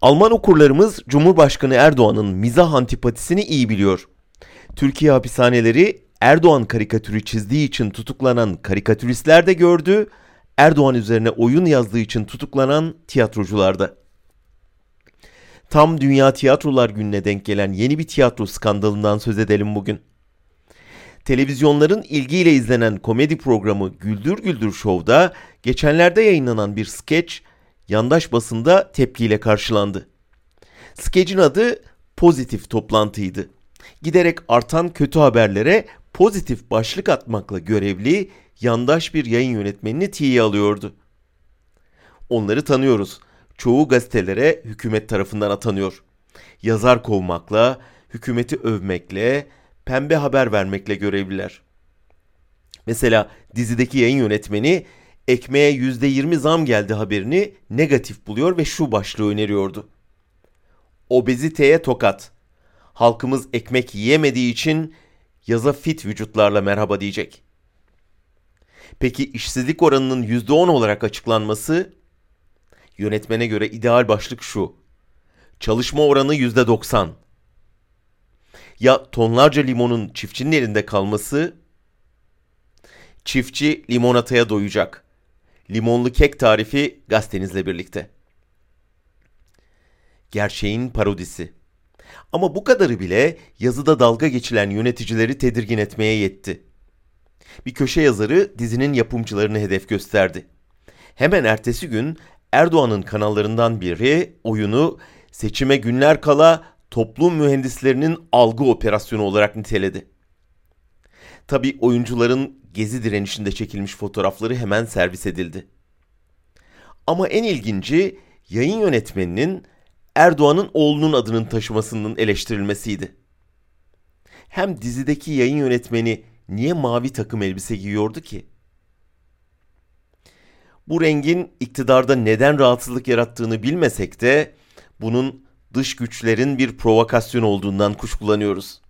Alman okurlarımız Cumhurbaşkanı Erdoğan'ın mizah antipatisini iyi biliyor. Türkiye hapishaneleri Erdoğan karikatürü çizdiği için tutuklanan karikatüristler de gördü, Erdoğan üzerine oyun yazdığı için tutuklanan tiyatrocular da. Tam Dünya Tiyatrolar Günü'ne denk gelen yeni bir tiyatro skandalından söz edelim bugün. Televizyonların ilgiyle izlenen komedi programı Güldür Güldür Show'da geçenlerde yayınlanan bir skeç yandaş basında tepkiyle karşılandı. Skecin adı pozitif toplantıydı. Giderek artan kötü haberlere pozitif başlık atmakla görevli yandaş bir yayın yönetmenini tiye alıyordu. Onları tanıyoruz. Çoğu gazetelere hükümet tarafından atanıyor. Yazar kovmakla, hükümeti övmekle, pembe haber vermekle görevliler. Mesela dizideki yayın yönetmeni ekmeğe %20 zam geldi haberini negatif buluyor ve şu başlığı öneriyordu. Obeziteye tokat. Halkımız ekmek yiyemediği için yaza fit vücutlarla merhaba diyecek. Peki işsizlik oranının %10 olarak açıklanması? Yönetmene göre ideal başlık şu. Çalışma oranı %90. Ya tonlarca limonun çiftçinin elinde kalması? Çiftçi limonataya doyacak. Limonlu kek tarifi gazetenizle birlikte. Gerçeğin parodisi. Ama bu kadarı bile yazıda dalga geçilen yöneticileri tedirgin etmeye yetti. Bir köşe yazarı dizinin yapımcılarını hedef gösterdi. Hemen ertesi gün Erdoğan'ın kanallarından biri oyunu seçime günler kala toplum mühendislerinin algı operasyonu olarak niteledi. Tabi oyuncuların gezi direnişinde çekilmiş fotoğrafları hemen servis edildi. Ama en ilginci yayın yönetmeninin Erdoğan'ın oğlunun adının taşımasının eleştirilmesiydi. Hem dizideki yayın yönetmeni niye mavi takım elbise giyiyordu ki? Bu rengin iktidarda neden rahatsızlık yarattığını bilmesek de bunun dış güçlerin bir provokasyon olduğundan kuşkulanıyoruz.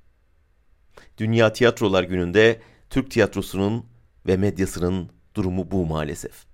Dünya Tiyatrolar Günü'nde Türk tiyatrosunun ve medyasının durumu bu maalesef.